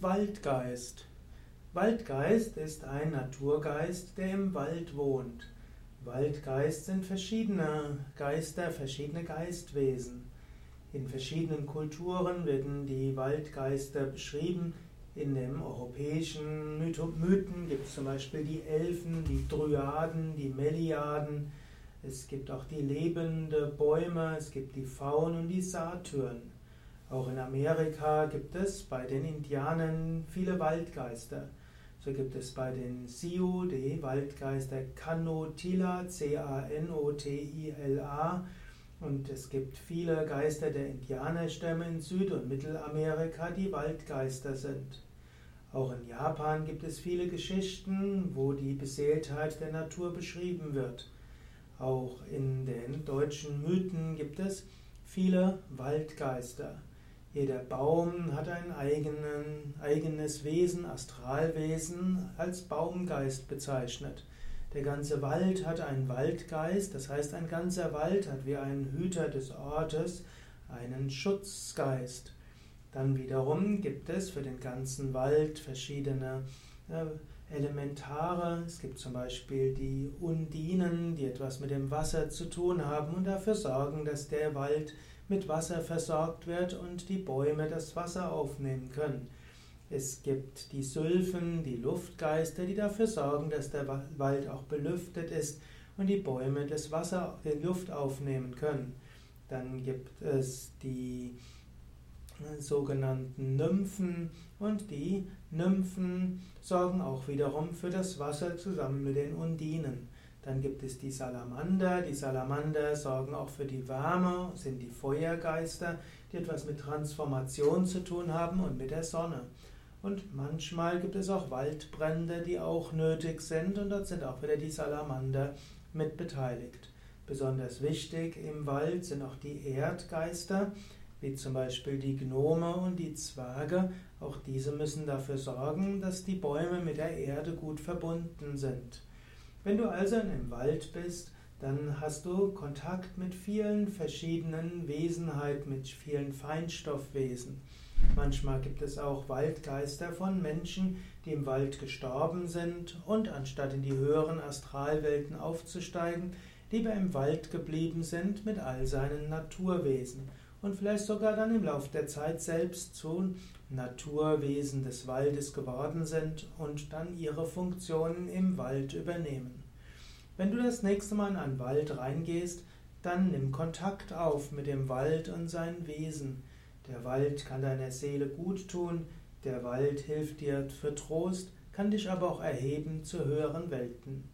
Waldgeist. Waldgeist ist ein Naturgeist, der im Wald wohnt. Waldgeist sind verschiedene Geister, verschiedene Geistwesen. In verschiedenen Kulturen werden die Waldgeister beschrieben. In den europäischen Mythen gibt es zum Beispiel die Elfen, die Dryaden, die Meliaden. Es gibt auch die lebende Bäume, es gibt die Faunen und die Satyren. Auch in Amerika gibt es bei den Indianern viele Waldgeister. So gibt es bei den Sioux die Waldgeister Canotila, C-A-N-O-T-I-L-A. Und es gibt viele Geister der Indianerstämme in Süd- und Mittelamerika, die Waldgeister sind. Auch in Japan gibt es viele Geschichten, wo die Beseeltheit der Natur beschrieben wird. Auch in den deutschen Mythen gibt es viele Waldgeister. Jeder Baum hat ein eigenen, eigenes Wesen, Astralwesen, als Baumgeist bezeichnet. Der ganze Wald hat einen Waldgeist, das heißt, ein ganzer Wald hat wie ein Hüter des Ortes einen Schutzgeist. Dann wiederum gibt es für den ganzen Wald verschiedene äh, Elementare. Es gibt zum Beispiel die Undinen, die etwas mit dem Wasser zu tun haben und dafür sorgen, dass der Wald mit Wasser versorgt wird und die Bäume das Wasser aufnehmen können. Es gibt die Sylphen, die Luftgeister, die dafür sorgen, dass der Wald auch belüftet ist und die Bäume das Wasser, die Luft aufnehmen können. Dann gibt es die sogenannten Nymphen und die Nymphen sorgen auch wiederum für das Wasser zusammen mit den Undinen. Dann gibt es die Salamander. Die Salamander sorgen auch für die Wärme, sind die Feuergeister, die etwas mit Transformation zu tun haben und mit der Sonne. Und manchmal gibt es auch Waldbrände, die auch nötig sind und dort sind auch wieder die Salamander mit beteiligt. Besonders wichtig im Wald sind auch die Erdgeister, wie zum Beispiel die Gnome und die Zwerge. Auch diese müssen dafür sorgen, dass die Bäume mit der Erde gut verbunden sind. Wenn du also im Wald bist, dann hast du Kontakt mit vielen verschiedenen Wesenheiten, mit vielen Feinstoffwesen. Manchmal gibt es auch Waldgeister von Menschen, die im Wald gestorben sind und anstatt in die höheren Astralwelten aufzusteigen, lieber im Wald geblieben sind mit all seinen Naturwesen und vielleicht sogar dann im Laufe der Zeit selbst zu Naturwesen des Waldes geworden sind und dann ihre Funktionen im Wald übernehmen. Wenn du das nächste Mal in einen Wald reingehst, dann nimm Kontakt auf mit dem Wald und seinen Wesen. Der Wald kann deiner Seele gut tun, der Wald hilft dir für Trost, kann dich aber auch erheben zu höheren Welten.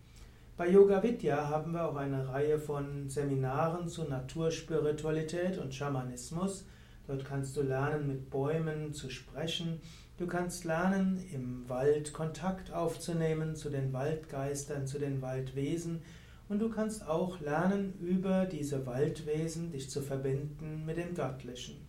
Bei Yoga Vidya haben wir auch eine Reihe von Seminaren zu Naturspiritualität und Schamanismus. Dort kannst du lernen, mit Bäumen zu sprechen. Du kannst lernen, im Wald Kontakt aufzunehmen zu den Waldgeistern, zu den Waldwesen. Und du kannst auch lernen, über diese Waldwesen dich zu verbinden mit dem Göttlichen.